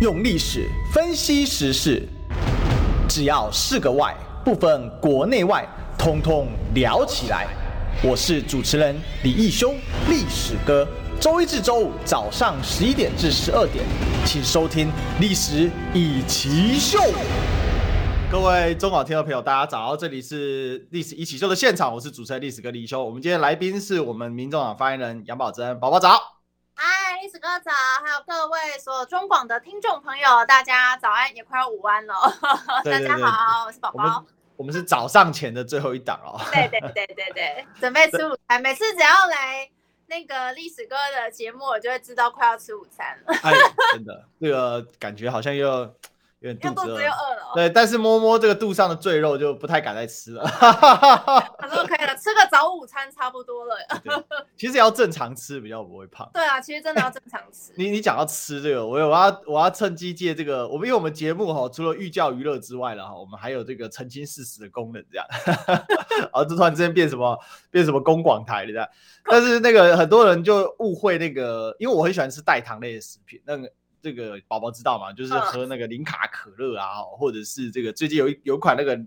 用历史分析时事，只要是个“外”，不分国内外，通通聊起来。我是主持人李义修，历史哥。周一至周五早上十一点至十二点，请收听《历史一起秀》。各位中广听众朋友，大家早！这里是《历史一起秀》的现场，我是主持人历史哥李义修。我们今天来宾是我们民众党发言人杨宝珍，宝宝早。哥早，还有各位所有中广的听众朋友，大家早安，也快要午安了。对对对大家好，我是宝宝。我们，我们是早上前的最后一档哦。对对对对对，准备吃午餐。每次只要来那个历史哥的节目，我就会知道快要吃午餐了。哎，真的，这个感觉好像又。有点肚子，又饿了，哦，对，但是摸摸这个肚上的赘肉就不太敢再吃了。反正可以了，吃个早午餐差不多了。其实要正常吃比较不会胖。对啊，其实真的要正常吃。你你讲到吃这个，我我要我要趁机借这个，我们因为我们节目哈，除了寓教于乐之外了哈，我们还有这个澄清事实的功能，这样。然后这突然之间变什么变什么公广台了这样。但是那个很多人就误会那个，因为我很喜欢吃代糖类的食品，那个。这个宝宝知道吗？就是喝那个零卡可乐啊，嗯、或者是这个最近有一有一款那个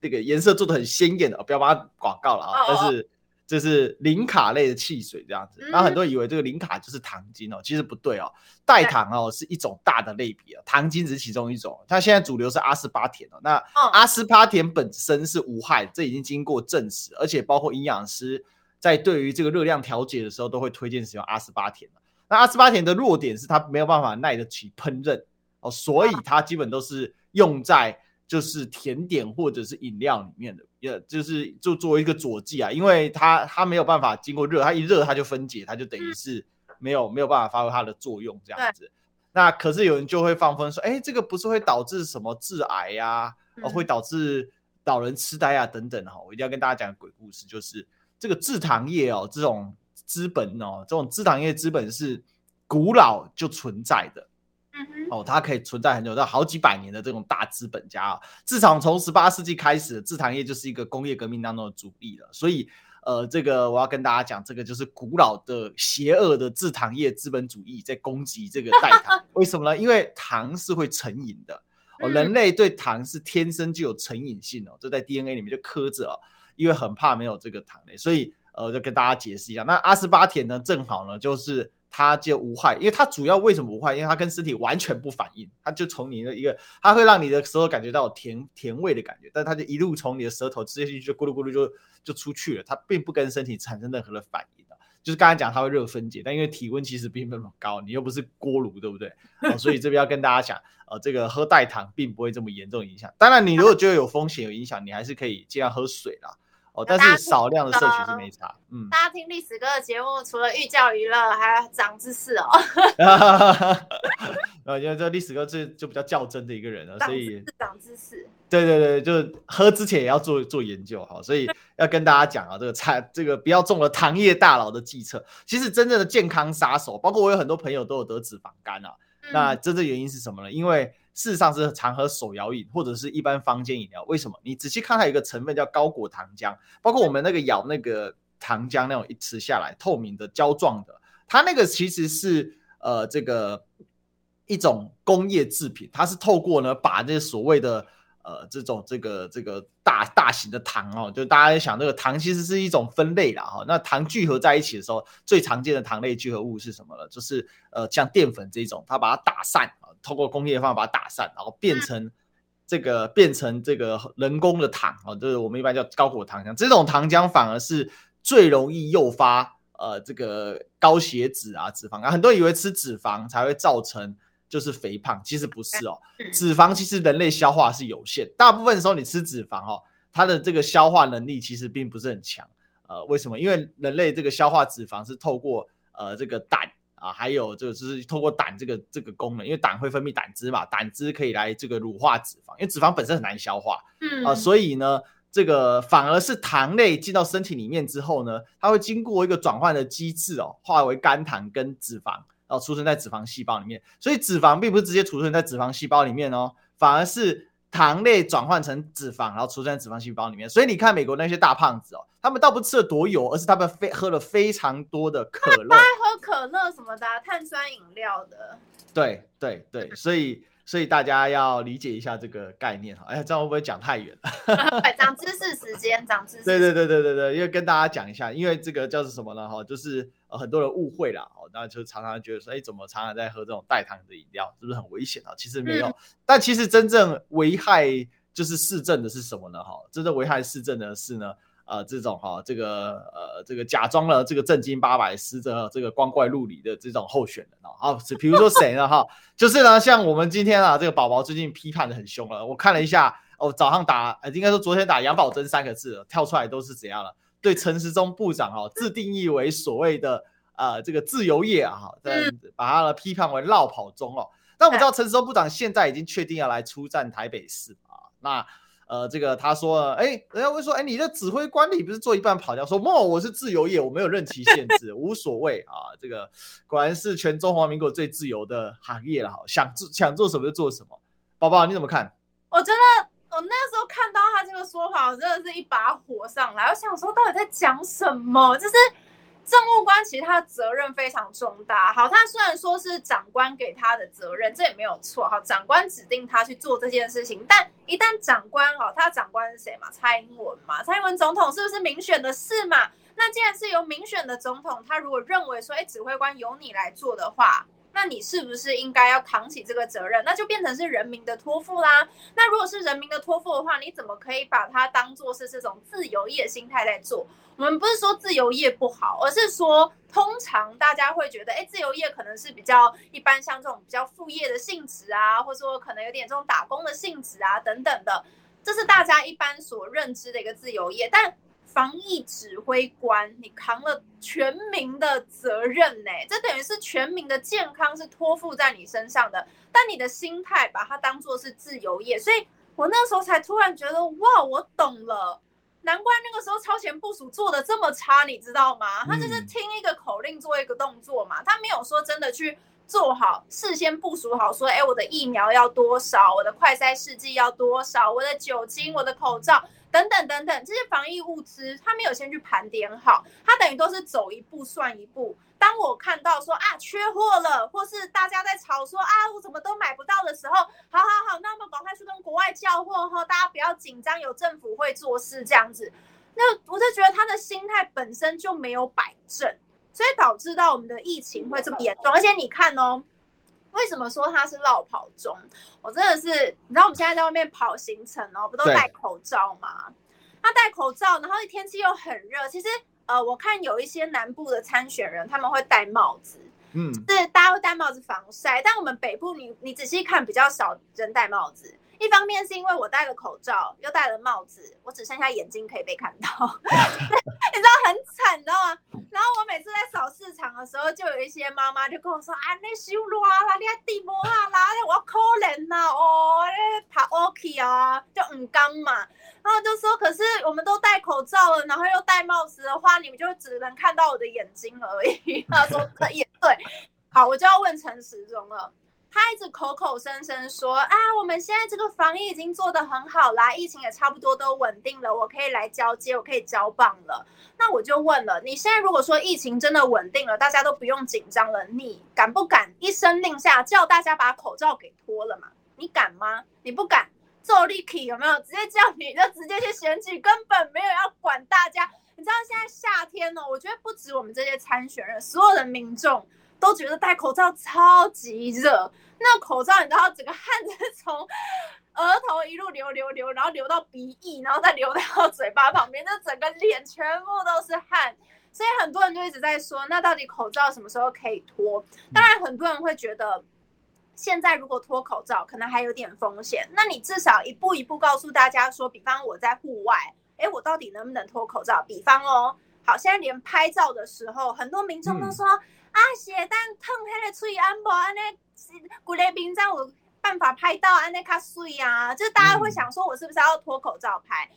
那个颜色做的很鲜艳的，不要把它广告了啊。哦、但是这是零卡类的汽水这样子，然后很多人以为这个零卡就是糖精哦，其实不对哦。代糖哦是一种大的类别啊，糖精只是其中一种。它现在主流是阿斯巴甜哦，那阿斯巴甜本身是无害，这已经经过证实，而且包括营养师在对于这个热量调节的时候都会推荐使用阿斯巴甜。那阿斯巴甜的弱点是它没有办法耐得起烹饪哦，所以它基本都是用在就是甜点或者是饮料里面的，也就是就作为一个佐剂啊，因为它它没有办法经过热，它一热它就分解，它就等于是没有没有办法发挥它的作用这样子。那可是有人就会放风说，哎，这个不是会导致什么致癌呀，哦，会导致老人痴呆啊等等哈，我一定要跟大家讲个鬼故事，就是这个制糖业哦这种。资本哦，这种制糖业资本是古老就存在的，嗯哼，哦，它可以存在很久，到好几百年的这种大资本家啊。自从从十八世纪开始，制糖业就是一个工业革命当中的主力了。所以，呃，这个我要跟大家讲，这个就是古老的邪恶的制糖业资本主义在攻击这个代糖。为什么呢？因为糖是会成瘾的，哦，人类对糖是天生就有成瘾性哦，这在 DNA 里面就刻着哦，因为很怕没有这个糖类，所以。呃，就跟大家解释一下，那阿斯巴甜呢，正好呢，就是它就无害，因为它主要为什么无害？因为它跟身体完全不反应，它就从你的一个，它会让你的舌头感觉到甜甜味的感觉，但它就一路从你的舌头直接进去，就咕噜咕噜就就出去了，它并不跟身体产生任何的反应的。就是刚才讲它会热分解，但因为体温其实并不那么高，你又不是锅炉，对不对？所以这边要跟大家讲，呃，这个喝代糖并不会这么严重影响。当然，你如果觉得有风险有影响，你还是可以尽量喝水啦。但是少量的摄取是没差。嗯，大家听历史哥的节目，除了寓教于乐，还要长知识哦。因为这历史哥是就比较较真的一个人了，所以长知识。对对对，就是喝之前也要做做研究哈，所以要跟大家讲啊，这个菜这个不要中了糖业大佬的计策。其实真正的健康杀手，包括我有很多朋友都有得脂肪肝啊。嗯、那真正原因是什么呢？因为事实上是常喝手摇饮或者是一般坊间饮料。为什么？你仔细看，它有一个成分叫高果糖浆，包括我们那个咬那个糖浆那种一吃下来透明的胶状的，它那个其实是呃这个一种工业制品，它是透过呢把这所谓的。呃，这种这个这个大大型的糖哦，就大家在想，这个糖其实是一种分类啦哈。那糖聚合在一起的时候，最常见的糖类聚合物是什么呢？就是呃，像淀粉这种，它把它打散啊，通过工业方法把它打散，然后变成这个变成这个人工的糖啊，就是我们一般叫高果糖浆。这种糖浆反而是最容易诱发呃这个高血脂啊、脂肪啊。很多人以为吃脂肪才会造成。就是肥胖，其实不是哦。脂肪其实人类消化是有限，大部分的时候你吃脂肪哦，它的这个消化能力其实并不是很强。呃，为什么？因为人类这个消化脂肪是透过呃这个胆啊，还有这个就是透过胆这个这个功能，因为胆会分泌胆汁嘛，胆汁可以来这个乳化脂肪，因为脂肪本身很难消化，嗯啊，所以呢，这个反而是糖类进到身体里面之后呢，它会经过一个转换的机制哦，化为肝糖跟脂肪。然后储存在脂肪细胞里面，所以脂肪并不是直接储存在脂肪细胞里面哦，反而是糖类转换成脂肪，然后储存在脂肪细胞里面。所以你看美国那些大胖子哦，他们倒不吃了多油，而是他们非喝了非常多的可乐，爱喝可乐什么的，碳酸饮料的。对对对，所以所以大家要理解一下这个概念哈。哎呀，这样会不会讲太远了？对，长知识时间，长知识。对对对对对对，因为跟大家讲一下，因为这个叫做什么呢？哈，就是呃很多人误会了哦，那就常常觉得说，哎，怎么常常在喝这种代糖的饮料，是不是很危险啊？其实没有，嗯、但其实真正危害就是市政的是什么呢？哈，真正危害市政的是呢？呃，这种哈、哦，这个呃，这个假装了这个正经八百、实则这个光怪陆离的这种候选人啊，好，比如说谁呢？哈，就是呢，像我们今天啊，这个宝宝最近批判的很凶了。我看了一下，哦，早上打，应该说昨天打杨宝珍三个字，跳出来都是怎样了？对陈时中部长哈、哦，自定义为所谓的呃这个自由业啊，哈，把他呢批判为落跑中哦。但我们知道陈时中部长现在已经确定要来出战台北市啊，那。呃，这个他说，哎，人家会说，哎，你的指挥官你不是做一半跑掉？说，莫，我是自由业，我没有任期限制，无所谓啊。这个果然是全中华民国最自由的行业了，哈，想做想做什么就做什么。宝宝你怎么看？我觉得我那时候看到他这个说法，我真的是一把火上来。我想说，到底在讲什么？就是。政务官其实他的责任非常重大。好，他虽然说是长官给他的责任，这也没有错。好，长官指定他去做这件事情，但一旦长官哦，他的长官是谁嘛？蔡英文嘛？蔡英文总统是不是民选的事嘛？那既然是由民选的总统，他如果认为说，哎，指挥官由你来做的话，那你是不是应该要扛起这个责任？那就变成是人民的托付啦。那如果是人民的托付的话，你怎么可以把它当做是这种自由业心态在做？我们不是说自由业不好，而是说通常大家会觉得，哎，自由业可能是比较一般，像这种比较副业的性质啊，或者说可能有点这种打工的性质啊，等等的，这是大家一般所认知的一个自由业。但防疫指挥官，你扛了全民的责任呢，这等于是全民的健康是托付在你身上的，但你的心态把它当做是自由业，所以我那时候才突然觉得，哇，我懂了。难怪那个时候超前部署做的这么差，你知道吗？他就是听一个口令做一个动作嘛，他没有说真的去做好，事先部署好，说，哎，我的疫苗要多少，我的快筛试剂要多少，我的酒精，我的口罩。等等等等，这些防疫物资他没有先去盘点好，他等于都是走一步算一步。当我看到说啊缺货了，或是大家在吵说啊我怎么都买不到的时候，好好好，那我们赶快去跟国外叫货哈，大家不要紧张，有政府会做事这样子。那我就觉得他的心态本身就没有摆正，所以导致到我们的疫情会这么严重。而且你看哦。为什么说他是落跑中？我真的是，你知道我们现在在外面跑行程哦，不都戴口罩吗？他戴口罩，然后天气又很热。其实，呃，我看有一些南部的参选人他们会戴帽子，嗯，是大家会戴帽子防晒。但我们北部你，你你仔细看，比较少人戴帽子。一方面是因为我戴了口罩，又戴了帽子，我只剩下眼睛可以被看到，你知道很惨，你知道吗？然后我每次在扫市场的时候，就有一些妈妈就跟我说：“啊，那修罗啦，你还地魔啊啦，我要可怜呐，哦，你爬 OK 啊，就很刚嘛。”然后就说：“可是我们都戴口罩了，然后又戴帽子的话，你们就只能看到我的眼睛而已。”他说：“可以，对，好，我就要问陈时中了。”他一直口口声声说啊，我们现在这个防疫已经做得很好啦，疫情也差不多都稳定了，我可以来交接，我可以交棒了。那我就问了，你现在如果说疫情真的稳定了，大家都不用紧张了，你敢不敢一声令下叫大家把口罩给脱了嘛？你敢吗？你不敢，做立体有没有？直接叫你就直接去选举，根本没有要管大家。你知道现在夏天呢，我觉得不止我们这些参选人，所有的民众。都觉得戴口罩超级热，那口罩你知道整个汗是从额头一路流流流，然后流到鼻翼，然后再流到嘴巴旁边，那整个脸全部都是汗，所以很多人就一直在说，那到底口罩什么时候可以脱？当然很多人会觉得，现在如果脱口罩可能还有点风险，那你至少一步一步告诉大家说，比方我在户外，诶，我到底能不能脱口罩？比方哦，好，现在连拍照的时候，很多民众都说。啊，写单烫黑的吹安博安尼，古雷兵这样有办法拍到安内卡水啊，就大家会想说，我是不是要脱口罩拍？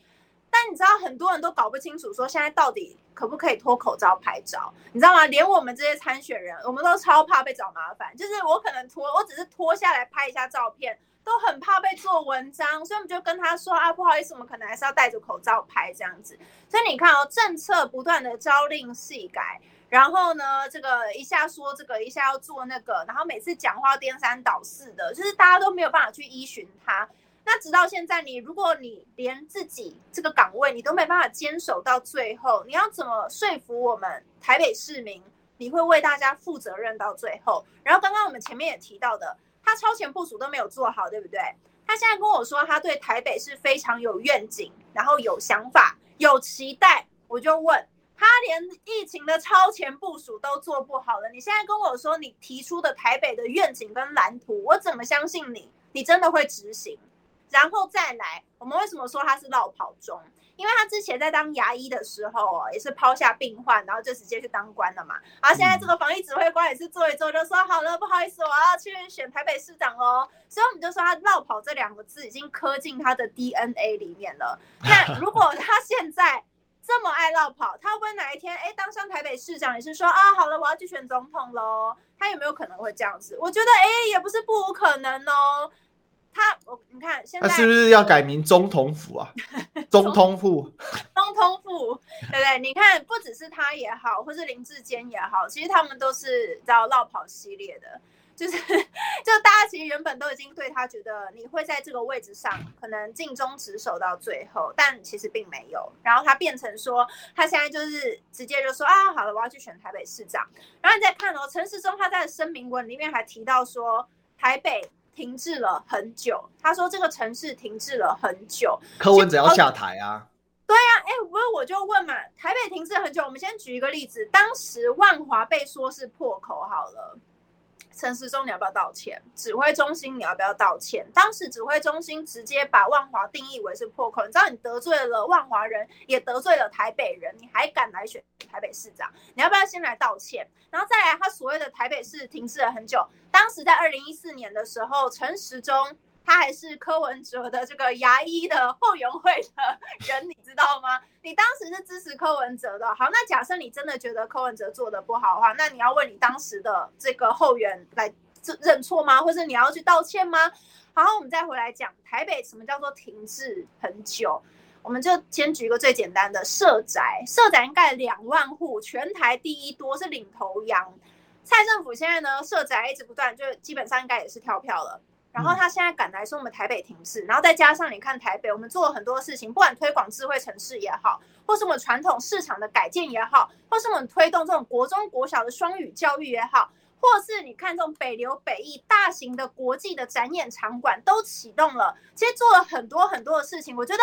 但你知道很多人都搞不清楚，说现在到底可不可以脱口罩拍照？你知道吗？连我们这些参选人，我们都超怕被找麻烦。就是我可能脱，我只是脱下来拍一下照片，都很怕被做文章，所以我们就跟他说啊，不好意思，我们可能还是要戴着口罩拍这样子。所以你看哦，政策不断的朝令夕改。然后呢，这个一下说这个，一下要做那个，然后每次讲话颠三倒四的，就是大家都没有办法去依循他。那直到现在，你如果你连自己这个岗位你都没办法坚守到最后，你要怎么说服我们台北市民，你会为大家负责任到最后？然后刚刚我们前面也提到的，他超前部署都没有做好，对不对？他现在跟我说他对台北是非常有愿景，然后有想法、有期待，我就问。他连疫情的超前部署都做不好了，你现在跟我说你提出的台北的愿景跟蓝图，我怎么相信你？你真的会执行？然后再来，我们为什么说他是落跑中？因为他之前在当牙医的时候哦，也是抛下病患，然后就直接去当官了嘛。然后现在这个防疫指挥官也是做一做，就说好了，不好意思，我要去选台北市长哦。所以我们就说他落跑这两个字已经刻进他的 DNA 里面了。那如果他现在，这么爱落跑，他会不会哪一天哎当上台北市长也是说啊好了，我要去选总统喽？他有没有可能会这样子？我觉得哎也不是不无可能哦。他我你看现在他是不是要改名中统府啊？中统府，中统府，对不对？你看不只是他也好，或是林志坚也好，其实他们都是叫落跑系列的。就是，就大家其实原本都已经对他觉得你会在这个位置上可能尽忠职守到最后，但其实并没有。然后他变成说，他现在就是直接就说啊，好了，我要去选台北市长。然后你再看哦，陈时中他在声明文里面还提到说，台北停滞了很久。他说这个城市停滞了很久，柯文哲要下台啊？对呀、啊，哎，不是我就问嘛，台北停滞很久，我们先举一个例子，当时万华被说是破口，好了。陈时中，你要不要道歉？指挥中心，你要不要道歉？当时指挥中心直接把万华定义为是破口，你知道你得罪了万华人，也得罪了台北人，你还敢来选台北市长？你要不要先来道歉？然后再来，他所谓的台北市停滞了很久，当时在二零一四年的时候，陈时中。他还是柯文哲的这个牙医的后援会的人，你知道吗？你当时是支持柯文哲的。好，那假设你真的觉得柯文哲做的不好的话，那你要问你当时的这个后援来认错吗？或者你要去道歉吗？好，我们再回来讲台北什么叫做停滞很久？我们就先举一个最简单的社宅，社宅盖两万户，全台第一多，是领头羊。蔡政府现在呢，社宅一直不断，就基本上应该也是跳票了。然后他现在赶来说我们台北停滞，然后再加上你看台北，我们做了很多事情，不管推广智慧城市也好，或是我们传统市场的改建也好，或是我们推动这种国中国小的双语教育也好，或是你看这种北流北艺大型的国际的展演场馆都启动了，其实做了很多很多的事情。我觉得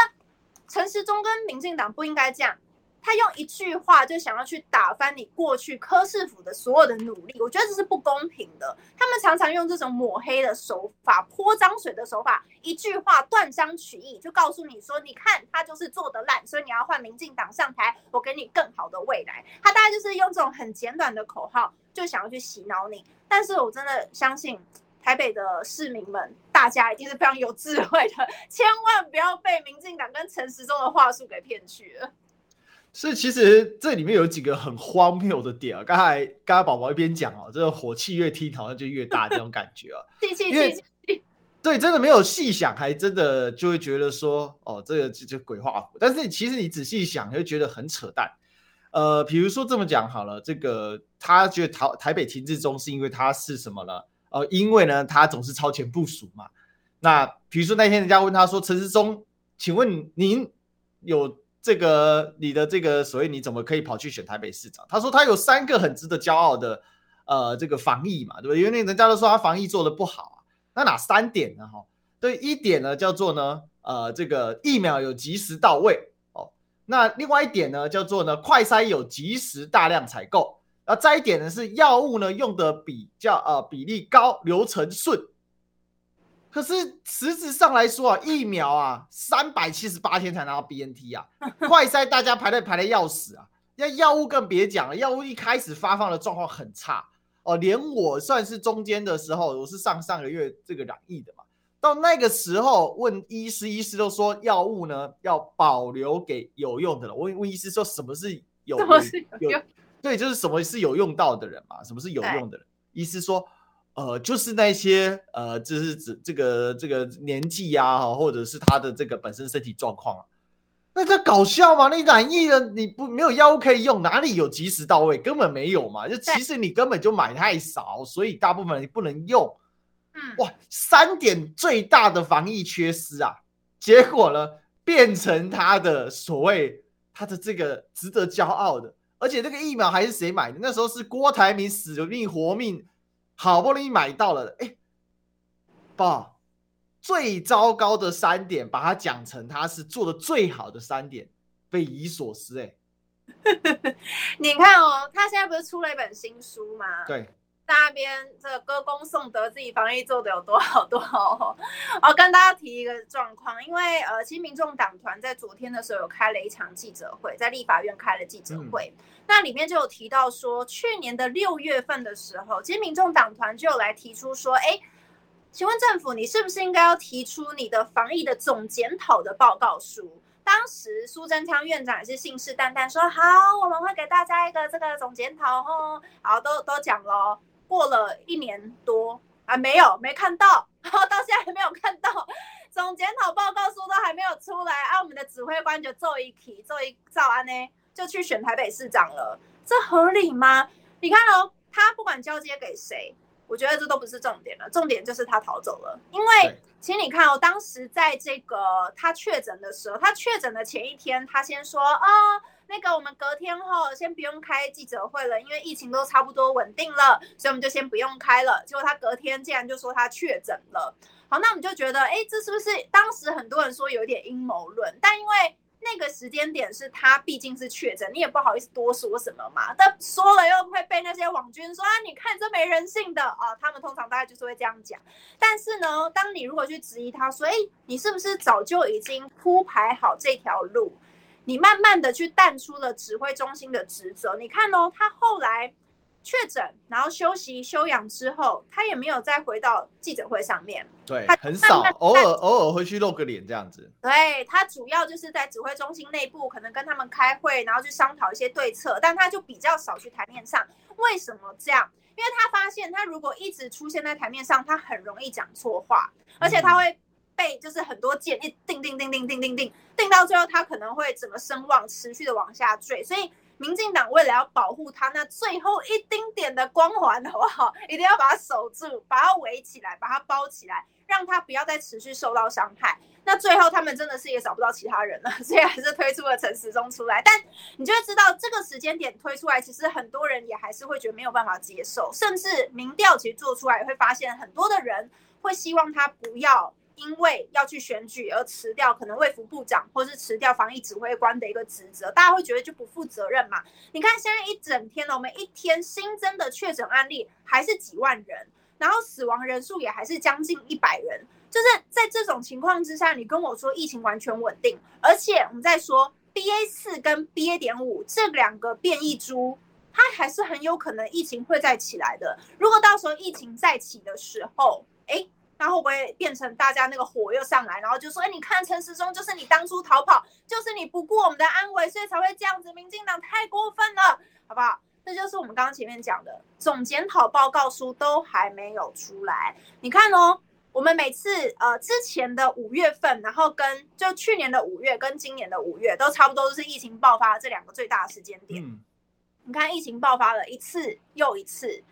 陈时中跟民进党不应该这样。他用一句话就想要去打翻你过去柯市府的所有的努力，我觉得这是不公平的。他们常常用这种抹黑的手法、泼脏水的手法，一句话断章取义，就告诉你说：“你看他就是做得烂，所以你要换民进党上台，我给你更好的未来。”他大概就是用这种很简短的口号，就想要去洗脑你。但是我真的相信台北的市民们，大家一定是非常有智慧的，千万不要被民进党跟陈时中的话术给骗去了。所以其实这里面有几个很荒谬的点啊！刚才刚才宝宝一边讲哦，这个火气越听好像就越大这种感觉啊。对，真的没有细想，还真的就会觉得说，哦，这个就就鬼画符。但是其实你仔细想，你会觉得很扯淡。呃，比如说这么讲好了，这个他觉得台台北停滞中是因为他是什么呢？呃，因为呢他总是超前部署嘛。那比如说那天人家问他说，陈世忠，请问您有？这个你的这个所谓你怎么可以跑去选台北市长？他说他有三个很值得骄傲的，呃，这个防疫嘛，对不对？因为人家都说他防疫做得不好啊，那哪三点呢？哈，对，一点呢叫做呢，呃，这个疫苗有及时到位哦。那另外一点呢叫做呢，快筛有及时大量采购。那再一点呢是药物呢用的比较呃比例高，流程顺。可是实质上来说啊，疫苗啊，三百七十八天才拿到 BNT 啊，快筛大家排队排的要死啊，那药物更别讲了，药物一开始发放的状况很差哦，连我算是中间的时候，我是上上个月这个染疫的嘛，到那个时候问医师，医师都说药物呢要保留给有用的了。我问医师说什么是有用？有对，就是什么是有用到的人嘛？什么是有用的人？医师说。呃，就是那些呃，就是指这个这个年纪呀，哈，或者是他的这个本身身体状况啊。那这搞笑吗？你染疫了，你不没有药物可以用，哪里有及时到位？根本没有嘛。就其实你根本就买太少，所以大部分人不能用。嗯，哇，三点最大的防疫缺失啊，结果呢变成他的所谓他的这个值得骄傲的，而且这个疫苗还是谁买的？那时候是郭台铭死命活命，好不容易买到了，哎，爸。最糟糕的三点，把它讲成它是做的最好的三点，匪夷所思哎。你看哦，他现在不是出了一本新书吗？对，在那边这个歌功颂德，自己防疫做的有多好多好。我 跟大家提一个状况，因为呃，其实民众党团在昨天的时候有开了一场记者会，在立法院开了记者会，嗯、那里面就有提到说，去年的六月份的时候，其实民众党团就有来提出说，哎。请问政府，你是不是应该要提出你的防疫的总检讨的报告书？当时苏贞昌院长也是信誓旦旦说好，我们会给大家一个这个总检讨哦。好，都都讲了，过了一年多啊，没有，没看到，然后到现在还没有看到总检讨报告书都还没有出来啊。我们的指挥官就做一题，做一照安呢，就去选台北市长了，这合理吗？你看哦，他不管交接给谁。我觉得这都不是重点了，重点就是他逃走了。因为其实你看哦，当时在这个他确诊的时候，他确诊的前一天，他先说啊、哦，那个我们隔天后先不用开记者会了，因为疫情都差不多稳定了，所以我们就先不用开了。结果他隔天竟然就说他确诊了。好，那我们就觉得，哎，这是不是当时很多人说有点阴谋论？但因为那个时间点是他毕竟是确诊，你也不好意思多说什么嘛。但说了又会被那些网军说啊，你看这没人性的啊。他们通常大概就是会这样讲。但是呢，当你如果去质疑他说，哎，你是不是早就已经铺排好这条路？你慢慢的去淡出了指挥中心的职责。你看哦，他后来。确诊，然后休息休养之后，他也没有再回到记者会上面。对，他很少，偶尔偶尔会去露个脸这样子。对，他主要就是在指挥中心内部，可能跟他们开会，然后去商讨一些对策，但他就比较少去台面上。为什么这样？因为他发现，他如果一直出现在台面上，他很容易讲错话，而且他会被就是很多箭一定定定定定定定定到最后，他可能会整个声望持续的往下坠，所以。民进党为了要保护他那最后一丁点的光环，好不好？一定要把它守住，把它围起来，把它包起来，让他不要再持续受到伤害。那最后他们真的是也找不到其他人了，所以还是推出了陈时中出来。但你就会知道，这个时间点推出来，其实很多人也还是会觉得没有办法接受，甚至民调其实做出来也会发现，很多的人会希望他不要。因为要去选举而辞掉可能卫福部长或是辞掉防疫指挥官的一个职责，大家会觉得就不负责任嘛？你看现在一整天呢，我们一天新增的确诊案例还是几万人，然后死亡人数也还是将近一百人，就是在这种情况之下，你跟我说疫情完全稳定，而且我们在说 BA 四跟 BA 点五这两个变异株，它还是很有可能疫情会再起来的。如果到时候疫情再起的时候，哎。那会不会变成大家那个火又上来，然后就说：“哎，你看陈时中就是你当初逃跑，就是你不顾我们的安危，所以才会这样子。民进党太过分了，好不好？”这就是我们刚刚前面讲的总检讨报告书都还没有出来。你看哦，我们每次呃之前的五月份，然后跟就去年的五月跟今年的五月都差不多，都是疫情爆发的这两个最大的时间点。嗯，你看疫情爆发了一次又一次。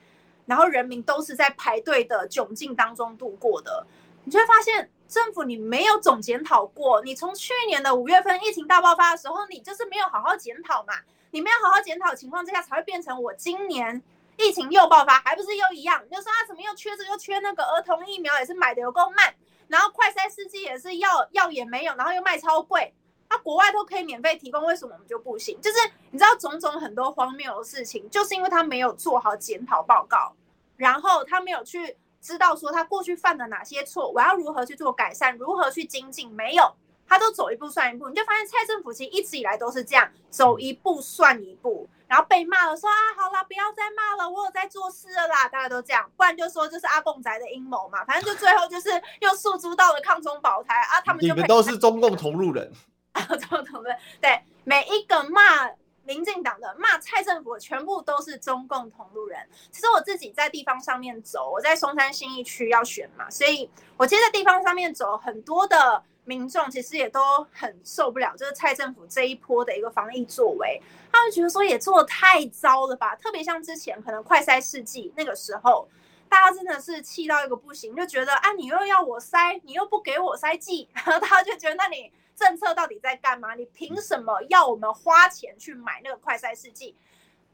然后人民都是在排队的窘境当中度过的，你就会发现政府你没有总检讨过，你从去年的五月份疫情大爆发的时候，你就是没有好好检讨嘛，你没有好好检讨情况之下，才会变成我今年疫情又爆发，还不是又一样？你就说啊，怎么又缺这又缺那个儿童疫苗也是买的有够慢，然后快筛试剂也是药药也没有，然后又卖超贵。那国外都可以免费提供，为什么我们就不行？就是你知道种种很多荒谬的事情，就是因为他没有做好检讨报告，然后他没有去知道说他过去犯了哪些错，我要如何去做改善，如何去精进，没有，他都走一步算一步，你就发现蔡政府其实一直以来都是这样，走一步算一步，然后被骂了说啊，好了，不要再骂了，我有在做事了啦，大家都这样，不然就说这是阿共宅的阴谋嘛，反正就最后就是又诉诸到了抗中保台啊，他们就你们都是中共同路人。中共同路人。对，每一个骂民进党的、骂蔡政府，全部都是中共同路人。其实我自己在地方上面走，我在松山新义区要选嘛，所以我其实在地方上面走，很多的民众其实也都很受不了，就是蔡政府这一波的一个防疫作为，他们觉得说也做得太糟了吧？特别像之前可能快筛试剂那个时候，大家真的是气到一个不行，就觉得啊，你又要我筛，你又不给我筛剂，然后大家就觉得那你政策到底在干嘛？你凭什么要我们花钱去买那个快筛试剂？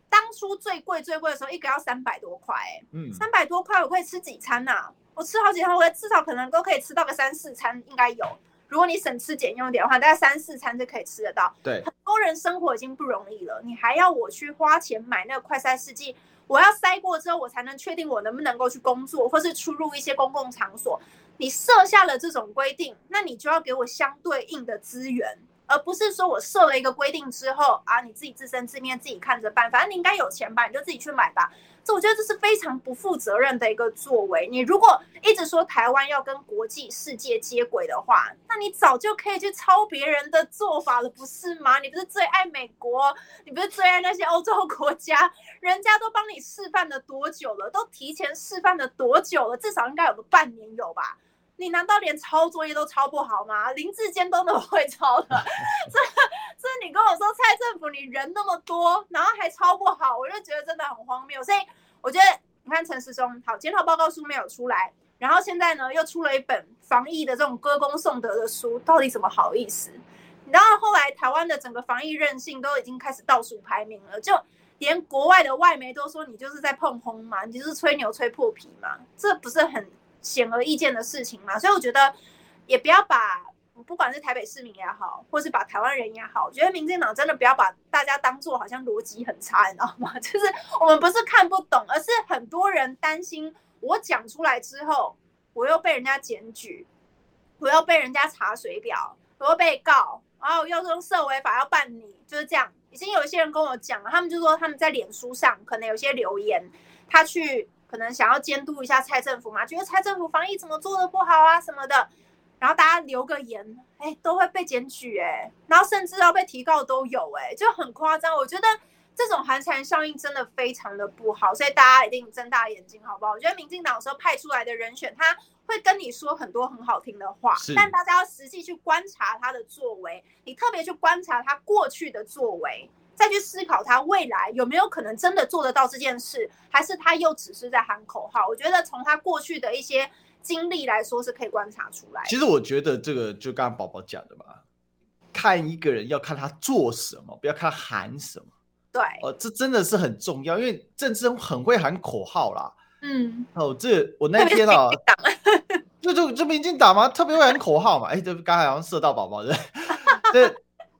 当初最贵最贵的时候，一个要三百多块，欸，嗯，三百多块我可以吃几餐呐，啊？我吃好几餐，我至少可能都可以吃到个三四餐，应该有。如果你省吃俭用点的话，大概三四餐就可以吃得到。对，很多人生活已经不容易了，你还要我去花钱买那个快筛试剂？我要筛过之后，我才能确定我能不能够去工作，或是出入一些公共场所。你设下了这种规定，那你就要给我相对应的资源。而不是说我设了一个规定之后啊，你自己自生自灭，自己看着办。反正你应该有钱吧，你就自己去买吧。这我觉得这是非常不负责任的一个作为。你如果一直说台湾要跟国际世界接轨的话，那你早就可以去抄别人的做法了，不是吗？你不是最爱美国，你不是最爱那些欧洲国家，人家都帮你示范了多久了？都提前示范了多久了？至少应该有个半年有吧。你难道连抄作业都抄不好吗？林志坚都那么会抄的，这这你跟我说蔡政府你人那么多，然后还抄不好，我就觉得真的很荒谬。所以我觉得你看陈时中好检讨报告书没有出来，然后现在呢又出了一本防疫的这种歌功颂德的书，到底怎么好意思？然后后来台湾的整个防疫韧性都已经开始倒数排名了，就连国外的外媒都说你就是在碰轰嘛，你就是吹牛吹破皮嘛，这不是很？显而易见的事情嘛，所以我觉得也不要把不管是台北市民也好，或是把台湾人也好，我觉得民进党真的不要把大家当做好像逻辑很差，你知道吗？就是我们不是看不懂，而是很多人担心我讲出来之后，我又被人家检举，我又被人家查水表，我又被告，然后又用社违法要办你，就是这样。已经有一些人跟我讲了，他们就说他们在脸书上可能有些留言，他去。可能想要监督一下蔡政府嘛，觉得蔡政府防疫怎么做的不好啊什么的，然后大家留个言，哎，都会被检举哎，然后甚至要被提告都有哎，就很夸张。我觉得这种寒蝉效应真的非常的不好，所以大家一定睁大眼睛，好不好？我觉得民进党有时候派出来的人选，他会跟你说很多很好听的话，但大家要实际去观察他的作为，你特别去观察他过去的作为。再去思考他未来有没有可能真的做得到这件事，还是他又只是在喊口号？我觉得从他过去的一些经历来说，是可以观察出来。其实我觉得这个就刚刚宝宝讲的嘛，看一个人要看他做什么，不要看他喊什么。对，哦、呃，这真的是很重要，因为政治人很会喊口号啦。嗯，哦，这我那天啊，就就就民进党嘛，特别会喊口号嘛。哎，这刚才好像射到宝宝的，对，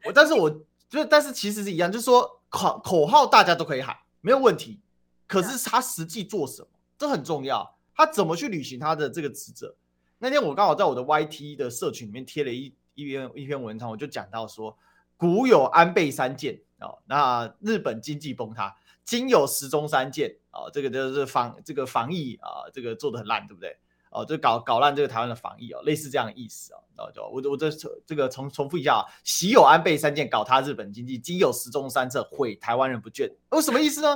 我但是我。就但是其实是一样，就是说口口号大家都可以喊，没有问题。可是他实际做什么，这很重要。他怎么去履行他的这个职责？那天我刚好在我的 YT 的社群里面贴了一一篇一篇文章，我就讲到说，古有安倍三件啊，那日本经济崩塌；今有时中三件啊，这个就是防这个防疫啊，这个做的很烂，对不对？哦，就搞搞烂这个台湾的防疫哦，类似这样的意思哦。哦，就我我这这个重重复一下啊，喜有安倍三箭搞他日本经济，今有时中三策毁台湾人不倦。哦，什么意思呢？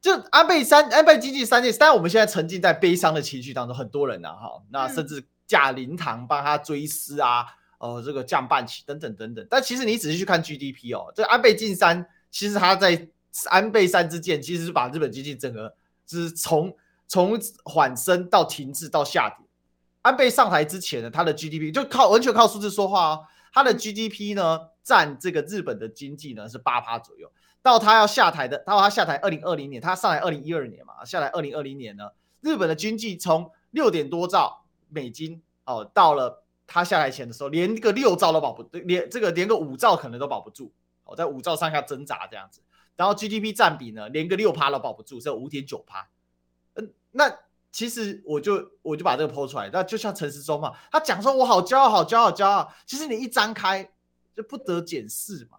就安倍三安倍经济三箭，当然我们现在沉浸在悲伤的情绪当中，很多人呐、啊、哈，那甚至假灵堂帮他追思啊，哦，这个降半旗等等等等。但其实你仔细去看 GDP 哦，这安倍晋三其实他在安倍三支箭，其实是把日本经济整个就是从。从缓升到停滞到下跌，安倍上台之前呢，他的 GDP 就靠完全靠数字说话哦。他的 GDP 呢，占这个日本的经济呢是八趴左右。到他要下台的，到他下台二零二零年，他上台二零一二年嘛，下来二零二零年呢，日本的经济从六点多兆美金哦，到了他下台前的时候，连个六兆都保不，连这个连个五兆可能都保不住哦，在五兆上下挣扎这样子。然后 GDP 占比呢，连个六趴都保不住，只有五点九趴。那其实我就我就把这个抛出来，那就像陈时中嘛，他讲说我好骄傲，好骄傲，骄傲。其实你一张开就不得检视嘛，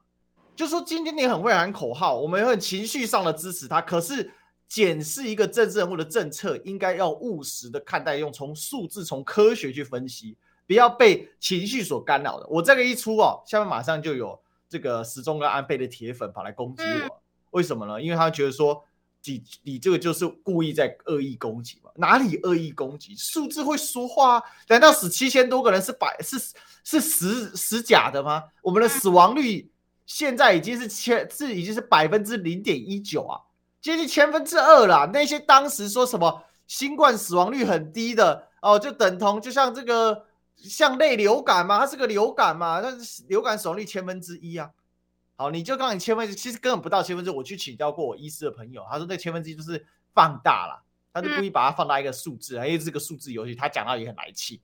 就说今天你很会喊口号，我们很情绪上的支持他，可是检视一个政治人物的政策，应该要务实的看待，用从数字、从科学去分析，不要被情绪所干扰的。我这个一出哦，下面马上就有这个时钟跟安倍的铁粉跑来攻击我，为什么呢？因为他觉得说。你你这个就是故意在恶意攻击嘛？哪里恶意攻击？数字会说话？难道死七千多个人是百是是实实假的吗？我们的死亡率现在已经是千是已经是百分之零点一九啊，接近千分之二了。那些当时说什么新冠死亡率很低的哦，就等同就像这个像类流感嘛，它是个流感嘛，那流感死亡率千分之一啊。好，你就刚你千分之，其实根本不到千分之。我去请教过我医师的朋友，他说那千分之一就是放大了，他就故意把它放大一个数字，因为这个数字游戏他讲到也很来气，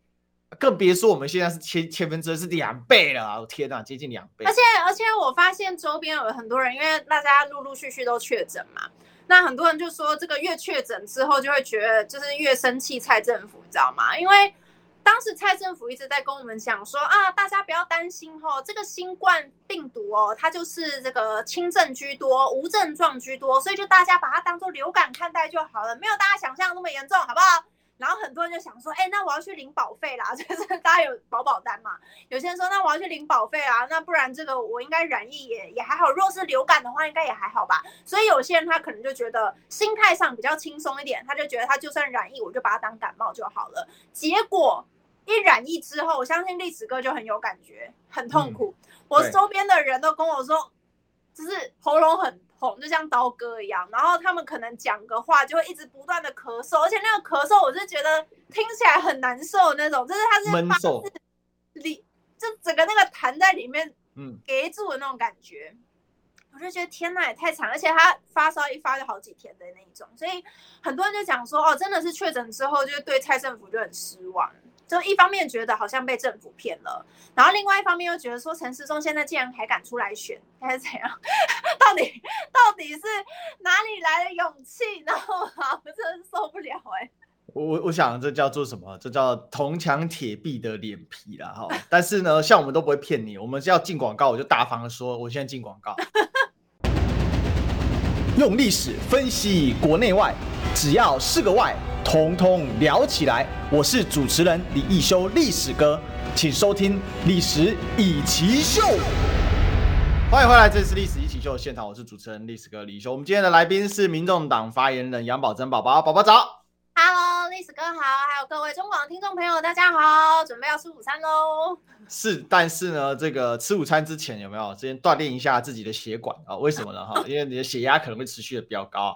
更别说我们现在是千千分之二是两倍了，我天哪，接近两倍。而且而且我发现周边有很多人，因为大家陆陆续续都确诊嘛，那很多人就说这个越确诊之后就会觉得就是越生气蔡政府，你知道吗？因为当时蔡政府一直在跟我们讲说啊，大家不要担心哦，这个新冠病毒哦，它就是这个轻症居多，无症状居多，所以就大家把它当做流感看待就好了，没有大家想象那么严重，好不好？然后很多人就想说，哎，那我要去领保费啦，就是大家有保保单嘛。有些人说，那我要去领保费啊，那不然这个我应该染疫也也还好，若是流感的话，应该也还好吧。所以有些人他可能就觉得心态上比较轻松一点，他就觉得他就算染疫，我就把它当感冒就好了。结果。一染疫之后，我相信历史哥就很有感觉，很痛苦。嗯、我周边的人都跟我说，就是喉咙很痛，就像刀割一样。然后他们可能讲个话就会一直不断的咳嗽，而且那个咳嗽，我是觉得听起来很难受那种，就是他是闷受，里就整个那个痰在里面，嗯，隔住的那种感觉。嗯、我就觉得天呐，也太惨，而且他发烧一发就好几天的那一种，所以很多人就讲说，哦，真的是确诊之后，就对蔡政府就很失望。就一方面觉得好像被政府骗了，然后另外一方面又觉得说陈时中现在竟然还敢出来选，还是怎样？到底到底是哪里来的勇气？然后啊，我真的受不了哎、我我想这叫做什么？这叫铜墙铁壁的脸皮了哈。但是呢，像我们都不会骗你，我们是要进广告，我就大方的说，我现在进广告。用历史分析国内外，只要是个“外”。通通聊起来！我是主持人李易修，历史哥，请收听《历史一奇秀》。欢迎回来，这是《历史一起秀》的现场，我是主持人历史哥李修。我们今天的来宾是民众党发言人杨宝珍宝宝，宝宝早。Hello，历史哥好，还有各位中广听众朋友，大家好，准备要吃午餐喽。是，但是呢，这个吃午餐之前有没有先锻炼一下自己的血管啊？为什么呢？哈，因为你的血压可能会持续的比较高。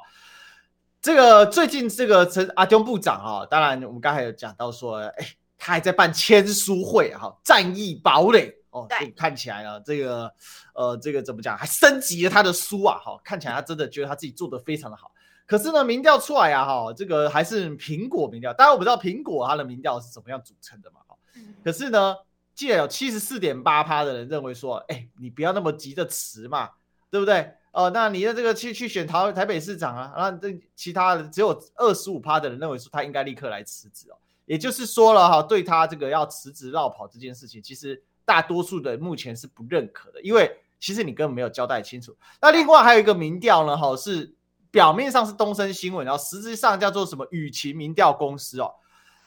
这个最近这个陈阿东部长哈，当然我们刚才有讲到说，哎，他还在办签书会哈，战役堡垒哦，看起来呢，这个呃，这个怎么讲，还升级了他的书啊，哈，看起来他真的觉得他自己做的非常的好。可是呢，民调出来啊，哈，这个还是苹果民调，当然我不知道苹果它的民调是怎么样组成的嘛，哈，可是呢，既然有七十四点八趴的人认为说，哎，你不要那么急着辞嘛，对不对？哦，那你的这个去去选台台北市长啊，那这其他的只有二十五趴的人认为说他应该立刻来辞职哦，也就是说了哈，对他这个要辞职绕跑这件事情，其实大多数的目前是不认可的，因为其实你根本没有交代清楚。那另外还有一个民调呢，哈，是表面上是东森新闻，然后实质上叫做什么雨晴民调公司哦。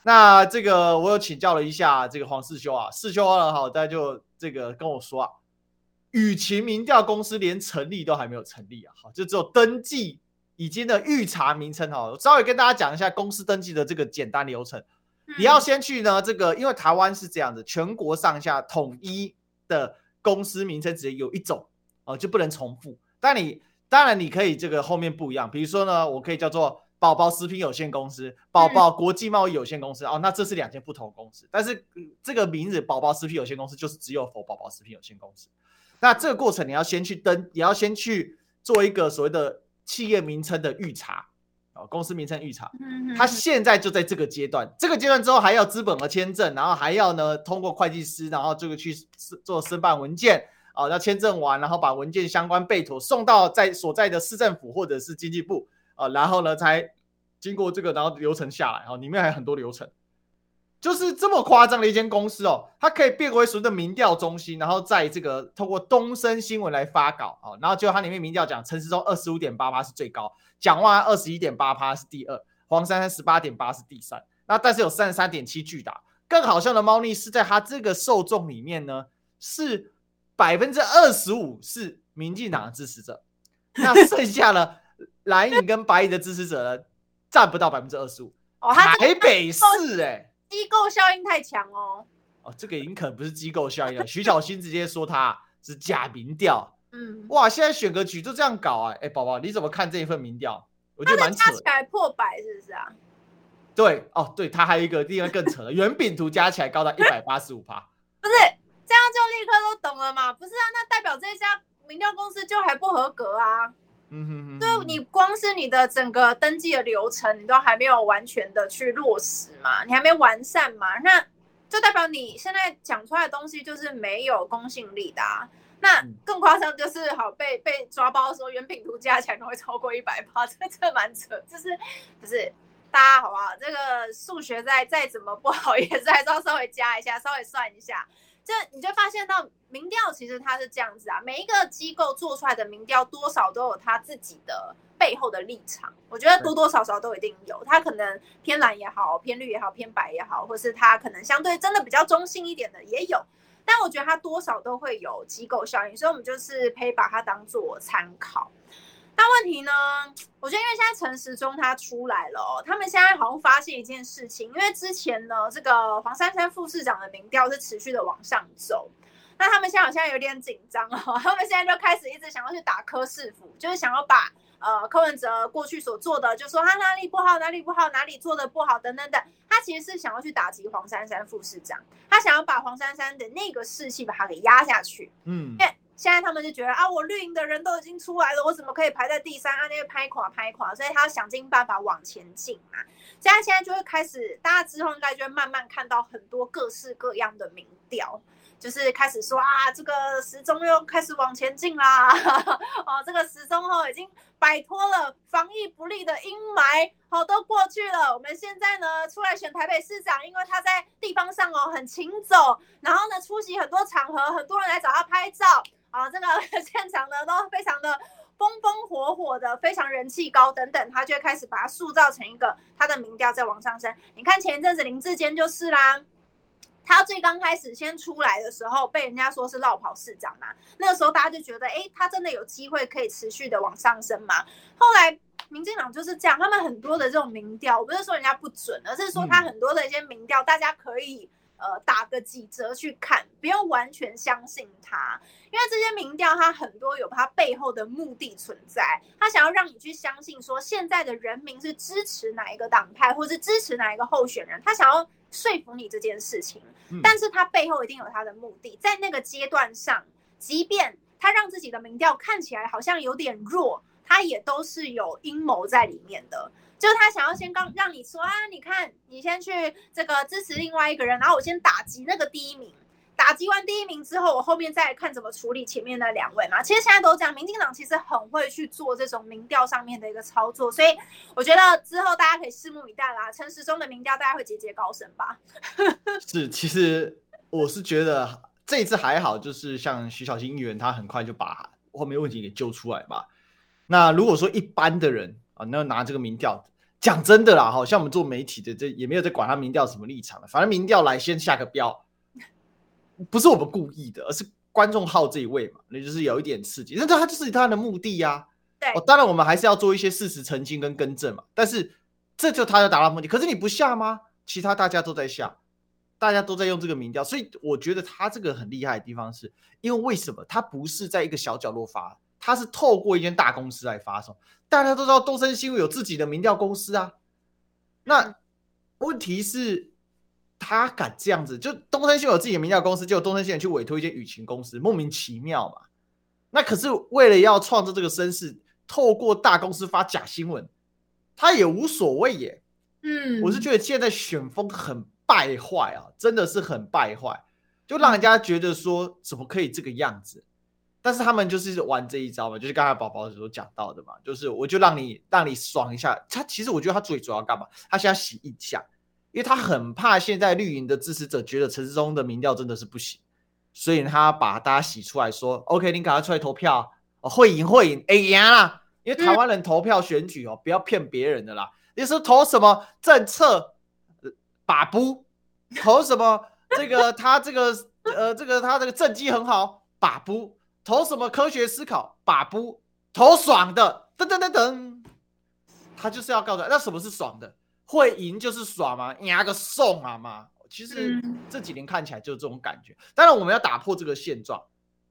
那这个我有请教了一下这个黄世修啊，世修了好，大家就这个跟我说啊。雨晴民调公司连成立都还没有成立啊，好，就只有登记已经的预查名称哈。我稍微跟大家讲一下公司登记的这个简单流程。你要先去呢，这个因为台湾是这样的，全国上下统一的公司名称只有一种哦，就不能重复。但你当然你可以这个后面不一样，比如说呢，我可以叫做宝宝食品有限公司、宝宝国际贸易有限公司哦，那这是两间不同公司。但是这个名字宝宝食品有限公司就是只有 for 宝宝食品有限公司。那这个过程你要先去登，也要先去做一个所谓的企业名称的预查哦，公司名称预查。他现在就在这个阶段，这个阶段之后还要资本和签证，然后还要呢通过会计师，然后这个去做申办文件啊，要签证完，然后把文件相关备妥送到在所在的市政府或者是经济部啊，然后呢才经过这个，然后流程下来啊，里面还有很多流程。就是这么夸张的一间公司哦，它可以变为所谓的民调中心，然后在这个透过东森新闻来发稿啊，然后就它里面民调讲陈时中二十五点八趴是最高，蒋万二十一点八趴是第二，黄珊珊十八点八是第三，那但是有三十三点七巨大，更好笑的猫腻是在它这个受众里面呢，是百分之二十五是民进党的支持者，那剩下了 蓝营跟白营的支持者呢，占不到百分之二十五。哦，他台北市哎、欸，机构效应太强哦。哦，这个已经可能不是机构效应了。徐小新直接说他是假民调。嗯，哇，现在选个局就这样搞啊！哎、欸，宝宝，你怎么看这一份民调？我觉得蛮扯。加起来破百是不是啊？对，哦，对，他还有一个地方更扯了，圆饼图加起来高达一百八十五趴。不是，这样都懂了嘛？不是啊，那代表这家民调公司就还不合格啊。嗯哼哼，对，你光是你的整个登记的流程，你都还没有完全的去落实嘛，你还没完善嘛，那就代表你现在讲出来的东西就是没有公信力的啊。那更夸张就是，好被被抓包说原品图加起来都会超过一百八，这这蛮扯，就是不是大家好不好？这个数学再再怎么不好，也是还是要稍微加一下，稍微算一下。这你就发现到民调其实它是这样子啊，每一个机构做出来的民调多少都有它自己的背后的立场，我觉得多多少少都一定有，它可能偏蓝也好，偏绿也好，偏白也好，或是它可能相对真的比较中性一点的也有，但我觉得它多少都会有机构效应，所以我们就是可以把它当做参考。但问题呢？我觉得因为现在陈时中他出来了哦，他们现在好像发现一件事情，因为之前呢，这个黄珊珊副市长的民调是持续的往上走，那他们现在好像有点紧张哦，他们现在就开始一直想要去打柯市府，就是想要把呃柯文哲过去所做的，就说他哪里不好，哪里不好，哪里做的不好等等等，他其实是想要去打击黄珊珊副市长，他想要把黄珊珊的那个士气把他给压下去，嗯，因为。现在他们就觉得啊，我绿营的人都已经出来了，我怎么可以排在第三？啊，那个拍垮拍垮，所以他要想尽办法往前进嘛。现在现在就会开始，大家之后应该就会慢慢看到很多各式各样的民调，就是开始说啊，这个时钟又开始往前进啦，哦，这个时钟哦已经摆脱了防疫不力的阴霾，哦，都过去了。我们现在呢出来选台北市长，因为他在地方上哦很勤走，然后呢出席很多场合，很多人来找他拍照。啊，这个 现场呢都非常的风风火火的，非常人气高等等，他就会开始把它塑造成一个他的民调在往上升。你看前一阵子林志坚就是啦，他最刚开始先出来的时候，被人家说是落跑市长嘛，那个时候大家就觉得，哎，他真的有机会可以持续的往上升嘛。后来民进党就是这样，他们很多的这种民调，我不是说人家不准，而是说他很多的一些民调，大家可以。呃，打个几折去看，不要完全相信他，因为这些民调，他很多有他背后的目的存在，他想要让你去相信说，现在的人民是支持哪一个党派，或是支持哪一个候选人，他想要说服你这件事情，但是他背后一定有他的目的，在那个阶段上，即便他让自己的民调看起来好像有点弱，他也都是有阴谋在里面的。就他想要先刚让你说啊，你看你先去这个支持另外一个人，然后我先打击那个第一名，打击完第一名之后，我后面再看怎么处理前面那两位嘛。其实现在都这样，民进党其实很会去做这种民调上面的一个操作，所以我觉得之后大家可以拭目以待啦。陈时中的民调大家会节节高升吧？是，其实我是觉得这一次还好，就是像徐小新议员他很快就把后面问题给揪出来吧。那如果说一般的人啊，那拿这个民调。讲真的啦，好像我们做媒体的，这也没有在管他民调什么立场了，反正民调来先下个标，不是我们故意的，而是观众好这一位嘛，那就是有一点刺激。那这他就是他的目的呀、啊。对，哦，当然我们还是要做一些事实澄清跟更正嘛。但是这就他要达到目的，可是你不下吗？其他大家都在下，大家都在用这个民调，所以我觉得他这个很厉害的地方是，因为为什么他不是在一个小角落发？他是透过一间大公司来发送，大家都知道东森新闻有自己的民调公司啊。那问题是，他敢这样子，就东森新闻有自己的民调公司，就东森新闻去委托一间舆情公司，莫名其妙嘛。那可是为了要创造这个声势，透过大公司发假新闻，他也无所谓耶。嗯，我是觉得现在选风很败坏啊，真的是很败坏，就让人家觉得说怎么可以这个样子。但是他们就是玩这一招嘛，就是刚才宝宝所讲到的嘛，就是我就让你让你爽一下。他其实我觉得他最主要干嘛？他想洗印象，因为他很怕现在绿营的支持者觉得陈世忠的民调真的是不行，所以他把大家洗出来说：“OK，你赶快出来投票，会赢会赢，哎呀！因为台湾人投票选举哦，不要骗别人的啦。你说投什么政策，把不投什么这个他这个呃这个他这个政绩很好，把不。”投什么科学思考，把不投爽的，噔噔噔噔，他就是要告诉他，那什么是爽的？会赢就是爽吗？压个送啊嘛！其实这几年看起来就是这种感觉。当然，我们要打破这个现状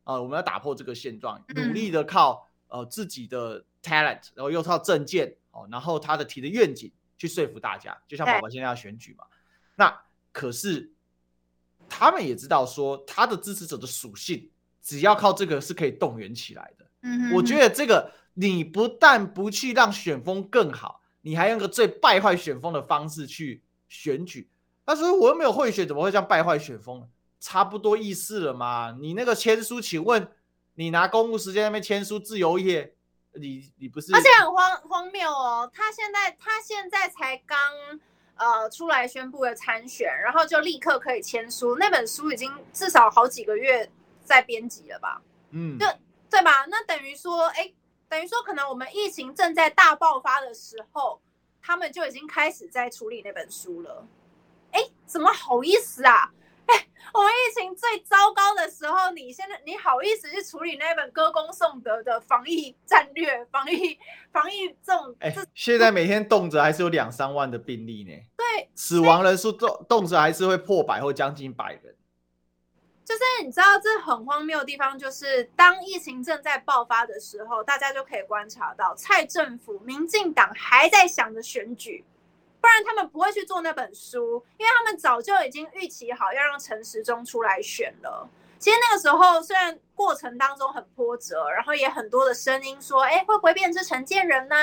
啊、呃！我们要打破这个现状，努力的靠呃自己的 talent，然后又靠证件哦，然后他的提的愿景去说服大家。就像宝宝现在要选举嘛，那可是他们也知道说，他的支持者的属性，只要靠这个是可以动员起来的。嗯，我觉得这个你不但不去让选风更好。你还用个最败坏选风的方式去选举，他说我又没有贿选，怎么会这样败坏选风呢？差不多意思了嘛。你那个签书，请问你拿公务时间那边签书，自由业，你你不是？而且很荒荒谬哦，他现在他现在才刚呃出来宣布了参选，然后就立刻可以签书，那本书已经至少好几个月在编辑了吧？嗯，对对吧？那等于说，哎。等于说，可能我们疫情正在大爆发的时候，他们就已经开始在处理那本书了。哎，怎么好意思啊？哎，我们疫情最糟糕的时候，你现在你好意思去处理那本歌功颂德的防疫战略、防疫防疫这种？哎，现在每天动辄还是有两三万的病例呢。对，死亡人数动动辄还是会破百或将近百人。就是你知道这很荒谬的地方，就是当疫情正在爆发的时候，大家就可以观察到蔡政府、民进党还在想着选举，不然他们不会去做那本书，因为他们早就已经预期好要让陈时中出来选了。其实那个时候虽然过程当中很波折，然后也很多的声音说，哎，会不会变成陈建仁呢？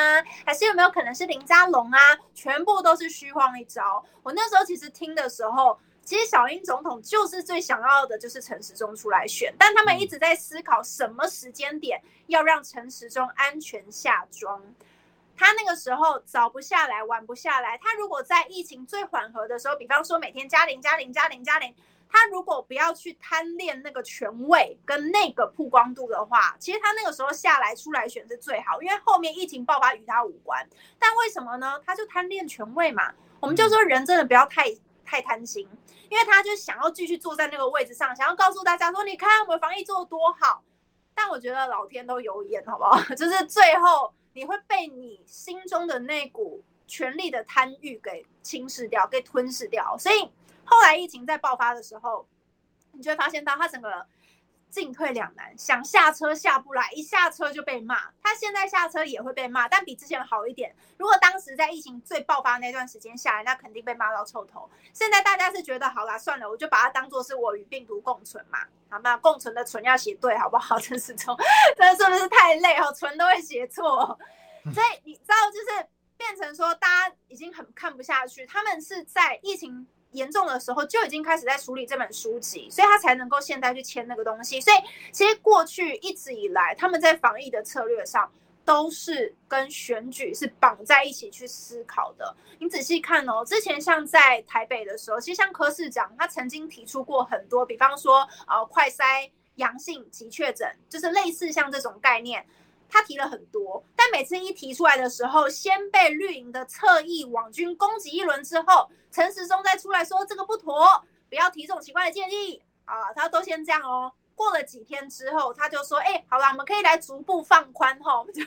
还是有没有可能是林佳龙啊？全部都是虚晃一招。我那时候其实听的时候。其实小英总统就是最想要的，就是陈时中出来选，但他们一直在思考什么时间点要让陈时中安全下庄。他那个时候早不下来，晚不下来。他如果在疫情最缓和的时候，比方说每天加零加零加零加零，他如果不要去贪恋那个权位跟那个曝光度的话，其实他那个时候下来出来选是最好，因为后面疫情爆发与他无关。但为什么呢？他就贪恋权位嘛。我们就说人真的不要太太贪心。因为他就想要继续坐在那个位置上，想要告诉大家说：“你看我们防疫做的多好。”但我觉得老天都有眼，好不好？就是最后你会被你心中的那股权力的贪欲给侵蚀掉，给吞噬掉。所以后来疫情在爆发的时候，你就会发现到他整个。进退两难，想下车下不来，一下车就被骂。他现在下车也会被骂，但比之前好一点。如果当时在疫情最爆发那段时间下来，那肯定被骂到臭头。现在大家是觉得好啦，算了，我就把它当做是我与病毒共存嘛，好吗？共存的存要写对，好不好？陈时中，这是不是太累哦？存都会写错，所以你知道，就是变成说大家已经很看不下去，他们是在疫情。严重的时候就已经开始在处理这本书籍，所以他才能够现在去签那个东西。所以其实过去一直以来，他们在防疫的策略上都是跟选举是绑在一起去思考的。你仔细看哦，之前像在台北的时候，其实像柯市长他曾经提出过很多，比方说呃快筛阳性急确诊，就是类似像这种概念。他提了很多，但每次一提出来的时候，先被绿营的侧翼网军攻击一轮之后，陈时中再出来说这个不妥，不要提这种奇怪的建议啊，他都先这样哦。过了几天之后，他就说：“哎、好了，我们可以来逐步放宽哈，我们就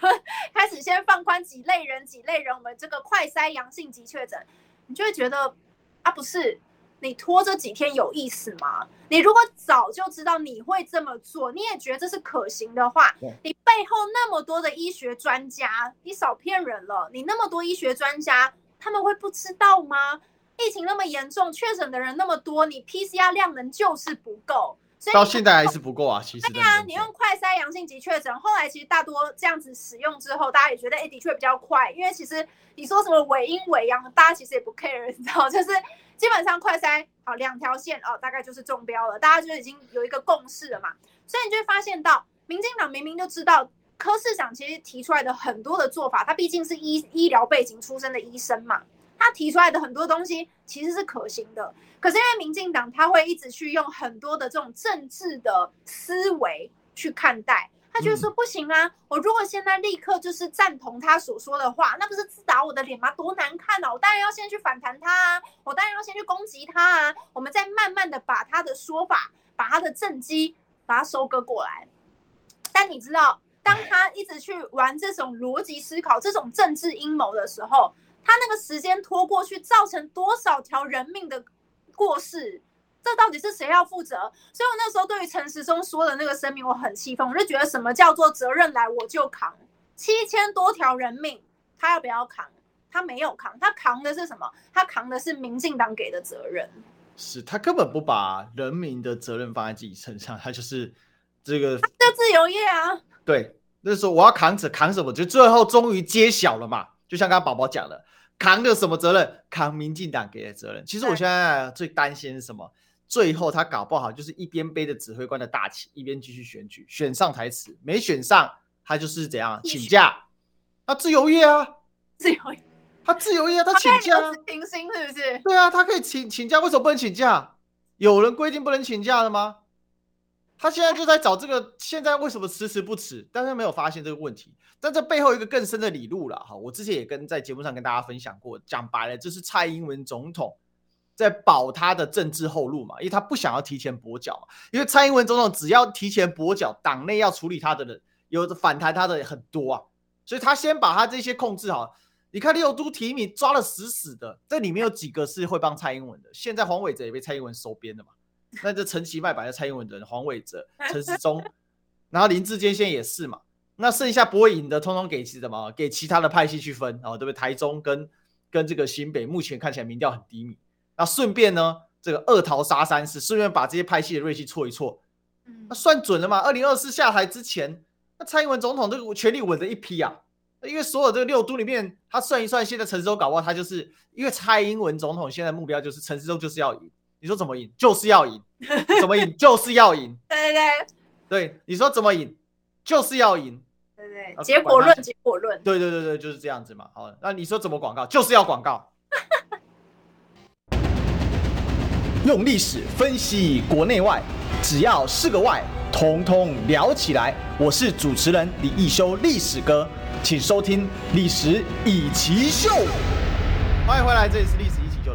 开始先放宽几类人，几类人，我们这个快筛阳性即确诊，你就会觉得啊，不是。”你拖这几天有意思吗？你如果早就知道你会这么做，你也觉得这是可行的话，你背后那么多的医学专家，你少骗人了。你那么多医学专家，他们会不知道吗？疫情那么严重，确诊的人那么多，你 PCR 量能就是不够。到现在还是不够啊，其实。对啊，你用快筛阳性即确诊，后来其实大多这样子使用之后，大家也觉得，哎，的确比较快。因为其实你说什么伪阴伪阳，大家其实也不 care，你知道，就是。基本上快筛好，两条线哦，大概就是中标了，大家就已经有一个共识了嘛。所以你就会发现到，民进党明明就知道柯市长其实提出来的很多的做法，他毕竟是医医疗背景出身的医生嘛，他提出来的很多东西其实是可行的。可是因为民进党他会一直去用很多的这种政治的思维去看待。他就说不行啊！我如果现在立刻就是赞同他所说的话，那不是自打我的脸吗？多难看啊！我当然要先去反弹他啊！我当然要先去攻击他啊！我们再慢慢的把他的说法、把他的政绩把他收割过来。但你知道，当他一直去玩这种逻辑思考、这种政治阴谋的时候，他那个时间拖过去，造成多少条人命的过世？这到底是谁要负责？所以我那时候对于陈时中说的那个声明，我很气愤，我就觉得什么叫做责任来我就扛，七千多条人命，他要不要扛？他没有扛，他扛的是什么？他扛的是民进党给的责任。是他根本不把人民的责任放在自己身上，他就是这个他叫自由业啊。对，那时候我要扛着扛什么？就最后终于揭晓了嘛。就像刚刚宝宝讲的，扛的什么责任？扛民进党给的责任。其实我现在最担心是什么？最后他搞不好就是一边背着指挥官的大旗，一边继续选举，选上台词，没选上他就是怎样请假？他自由业啊，自由业，他自由业，他请假，停薪是不是？对啊，他可以请请假，为什么不能请假？有人规定不能请假的吗？他现在就在找这个，现在为什么迟迟不迟？但是没有发现这个问题，但这背后一个更深的理路了哈。我之前也跟在节目上跟大家分享过，讲白了，这是蔡英文总统。在保他的政治后路嘛，因为他不想要提前跛脚。因为蔡英文总统只要提前跛脚，党内要处理他的人，有的反弹他的很多啊，所以他先把他这些控制好。你看六都提名抓的死死的，这里面有几个是会帮蔡英文的？现在黄伟哲也被蔡英文收编了嘛？那这陈其迈摆在蔡英文的人，黄伟哲、陈时中，然后林志坚现在也是嘛？那剩下不会赢的，通通给什么？给其他的派系去分哦，对不对？台中跟跟这个新北，目前看起来民调很低迷。那顺便呢，这个二桃杀三士，顺便把这些派系的锐气挫一挫，那算准了嘛？二零二四下台之前，那蔡英文总统这个权力稳的一批啊，因为所有这个六都里面，他算一算，现在陈时中搞不好他就是因为蔡英文总统现在目标就是陈时中就是要赢，你说怎么赢？就是要赢，怎么赢？就是要赢，对对对，对，你说怎么赢？就是要赢，对对，结果论，结果论，对对对对，就是这样子嘛。好，那你说怎么广告？就是要广告。用历史分析国内外，只要是个“外”，统统聊起来。我是主持人李易修，历史哥，请收听《历史易起 SHOW》。欢迎回来，这里是《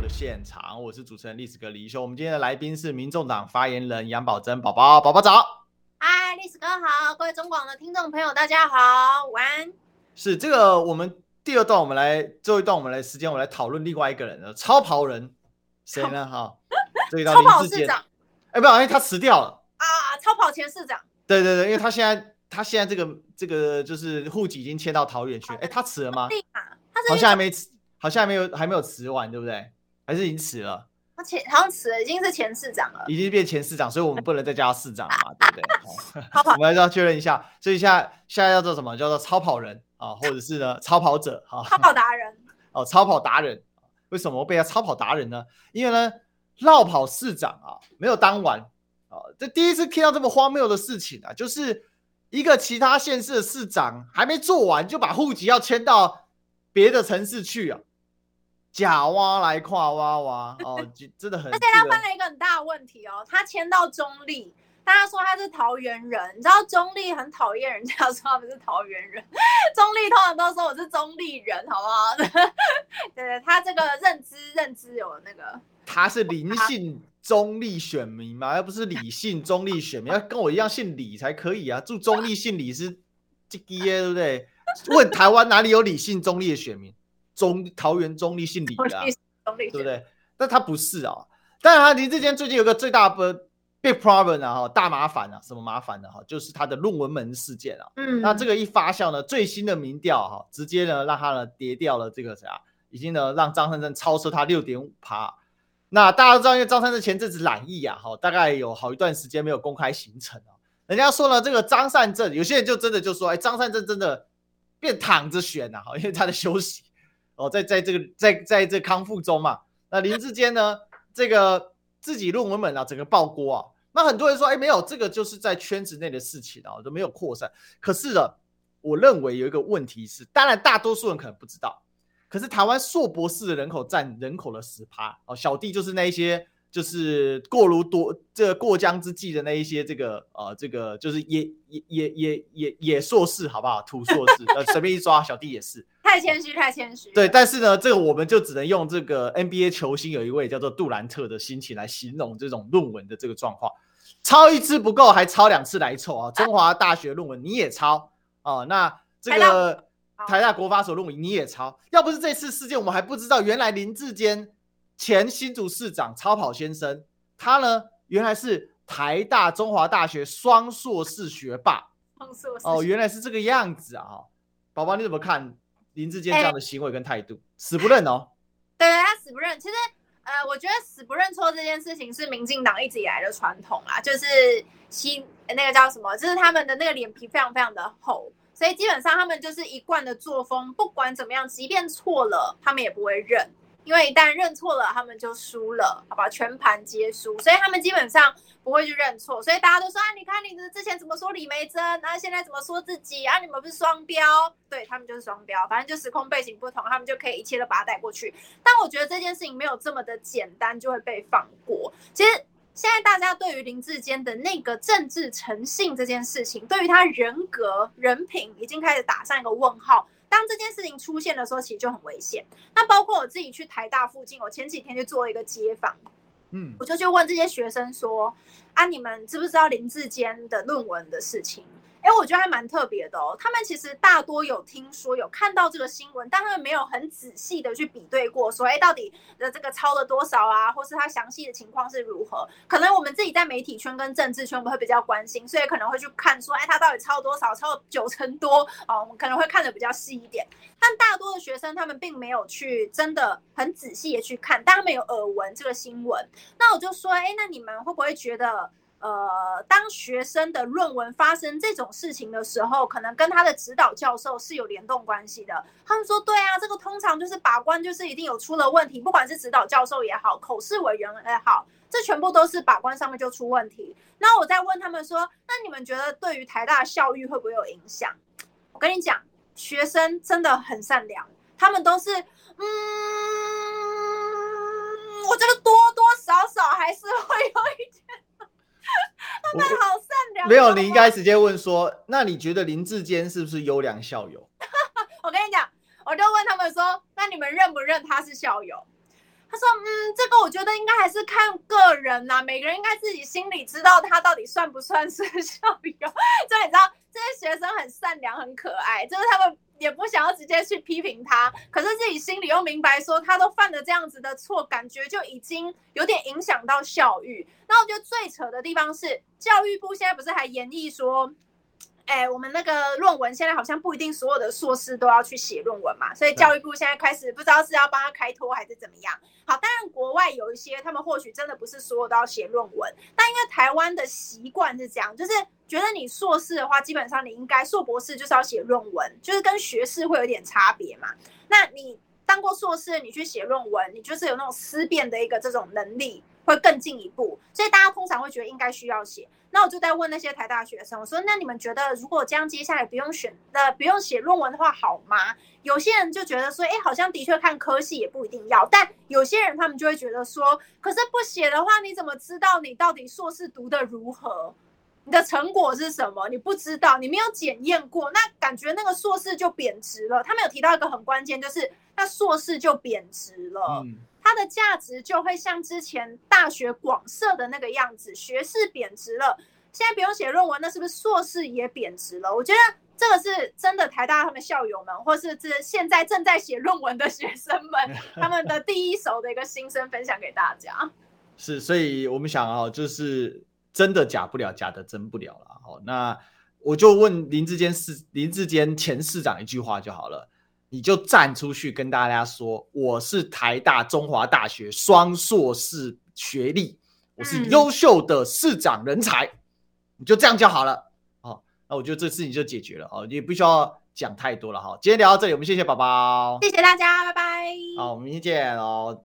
的现场，我是主持人历史哥李易修。我们今天的来宾是民众党发言人杨宝珍宝宝，宝宝早。嗨，历史哥好，各位中广的听众朋友大家好，晚安。是这个，我们第二段我们来最后一段我们来时间，我们来讨论另外一个人，超跑人，谁呢？哈。超跑市长，哎，不好意思，他辞掉了啊！超跑前市长，对对对，因为他现在他现在这个这个就是户籍已经迁到桃园去，哎，他辞了吗？好像还没辞，好像还没有还没有辞完，对不对？还是已经辞了？他前好像辞了，已经是前市长了，已经变前市长，所以我们不能再叫他市长了嘛，对不对？我们还是要确认一下，所以现在现在要做什么？叫做超跑人啊，或者是呢超跑者啊？超跑达人哦，超跑达人，为什么被叫超跑达人呢？因为呢。落跑市长啊，没有当完啊，这第一次听到这么荒谬的事情啊，就是一个其他县市的市长还没做完，就把户籍要迁到别的城市去啊，假挖来跨挖挖哦，真的很。而且他犯了一个很大的问题哦，他迁到中立，大家说他是桃园人，你知道中立很讨厌人家说他们是桃园人，中立通常都说我是中立人，好不好？对 对，他这个认知认知有那个。他是灵性中立选民嘛，而不是理性中立选民，要跟我一样姓李才可以啊。住中立姓李是这个耶，对不对？问台湾哪里有理性中立的选民？中桃园中立姓李的，对不对？但他不是啊。当然，林志坚最近有个最大的 big problem 啊，哈，大麻烦啊，什么麻烦呢？哈，就是他的论文门事件啊。嗯，那这个一发酵呢，最新的民调哈，直接呢让他呢跌掉了这个啥，已经呢让张善政超车他六点五趴。那大家都知道，因为张善政前阵子染疫啊，哈，大概有好一段时间没有公开行程啊。人家说了，这个张善政，有些人就真的就说，哎，张善政真的变躺着选呐，哈，因为他的休息哦，在在这个在在这康复中嘛。那林志坚呢，这个自己论文本啊，整个爆锅啊。那很多人说，哎，没有，这个就是在圈子内的事情啊，都没有扩散。可是呢，我认为有一个问题是，当然大多数人可能不知道。可是台湾硕博士的人口占人口的十趴哦，小弟就是那一些就是过如多这个过江之鲫的那一些这个呃这个就是野野野野野野硕士好不好？土硕士呃随便一抓，小弟也是太谦虚太谦虚。对，但是呢，这个我们就只能用这个 NBA 球星有一位叫做杜兰特的心情来形容这种论文的这个状况，抄一次不够还抄两次来凑啊！中华大学论文你也抄哦，那这个台大国发所论文你也抄，要不是这次事件，我们还不知道原来林志坚前新竹市长超跑先生，他呢原来是台大中华大学双硕士学霸。哦，原来是这个样子啊！宝宝你怎么看林志坚这样的行为跟态度？欸、死不认哦。对，他死不认。其实，呃，我觉得死不认错这件事情是民进党一直以来的传统啦，就是新那个叫什么，就是他们的那个脸皮非常非常的厚，所以基本上他们就是一贯的作风，不管怎么样，即便错了，他们也不会认。因为一旦认错了，他们就输了，好吧？全盘皆输，所以他们基本上不会去认错。所以大家都说啊，你看你之前怎么说李梅珍，然后现在怎么说自己啊？你们不是双标？对，他们就是双标，反正就时空背景不同，他们就可以一切都把它带过去。但我觉得这件事情没有这么的简单就会被放过。其实现在大家对于林志坚的那个政治诚信这件事情，对于他人格人品已经开始打上一个问号。当这件事情出现的时候，其实就很危险。那包括我自己去台大附近，我前几天就做了一个街访，嗯，我就去问这些学生说：“啊，你们知不知道林志坚的论文的事情？”哎，我觉得还蛮特别的哦。他们其实大多有听说、有看到这个新闻，但他们没有很仔细的去比对过，说，哎，到底的这个超了多少啊，或是他详细的情况是如何？可能我们自己在媒体圈跟政治圈，我们会比较关心，所以可能会去看说，哎，他到底超了多少？超了九成多哦，我们可能会看得比较细一点。但大多的学生，他们并没有去真的很仔细的去看，但他们有耳闻这个新闻。那我就说，哎，那你们会不会觉得？呃，当学生的论文发生这种事情的时候，可能跟他的指导教授是有联动关系的。他们说，对啊，这个通常就是把关，就是一定有出了问题，不管是指导教授也好，口试委员也好，这全部都是把关上面就出问题。那我再问他们说，那你们觉得对于台大校誉会不会有影响？我跟你讲，学生真的很善良，他们都是，嗯，我觉得多多少少还是会有一点。他们好善良。没有，你应该直接问说，那你觉得林志坚是不是优良校友？我跟你讲，我就问他们说，那你们认不认他是校友？他说，嗯，这个我觉得应该还是看个人呐、啊，每个人应该自己心里知道他到底算不算是校友。所以你知道，这些学生很善良，很可爱，就是他们。也不想要直接去批评他，可是自己心里又明白说，他都犯了这样子的错，感觉就已经有点影响到教育。那我觉得最扯的地方是，教育部现在不是还研议说，哎，我们那个论文现在好像不一定所有的硕士都要去写论文嘛，所以教育部现在开始不知道是要帮他开脱还是怎么样。好，当然国外有一些他们或许真的不是所有都要写论文，但因为台湾的习惯是这样，就是觉得你硕士的话，基本上你应该硕博士就是要写论文，就是跟学士会有点差别嘛。那你当过硕士，你去写论文，你就是有那种思辨的一个这种能力。会更进一步，所以大家通常会觉得应该需要写。那我就在问那些台大学生，我说：“那你们觉得如果这样接下来不用选呃不用写论文的话好吗？”有些人就觉得说：“哎，好像的确看科系也不一定要。”但有些人他们就会觉得说：“可是不写的话，你怎么知道你到底硕士读的如何？你的成果是什么？你不知道，你没有检验过，那感觉那个硕士就贬值了。”他们有提到一个很关键，就是那硕士就贬值了。嗯它的价值就会像之前大学广设的那个样子，学士贬值了，现在不用写论文，那是不是硕士也贬值了？我觉得这个是真的，台大他们校友们，或是这现在正在写论文的学生们，他们的第一手的一个心声分享给大家。是，所以我们想啊，就是真的假不了，假的真不了了。好，那我就问林志坚市林志坚前市长一句话就好了。你就站出去跟大家说，我是台大中华大学双硕士学历，我是优秀的市长人才，嗯、你就这样就好了。哦，那我觉得这事情就解决了哦，也不需要讲太多了哈。今天聊到这里，我们谢谢宝宝，谢谢大家，拜拜。好，我们明天见哦。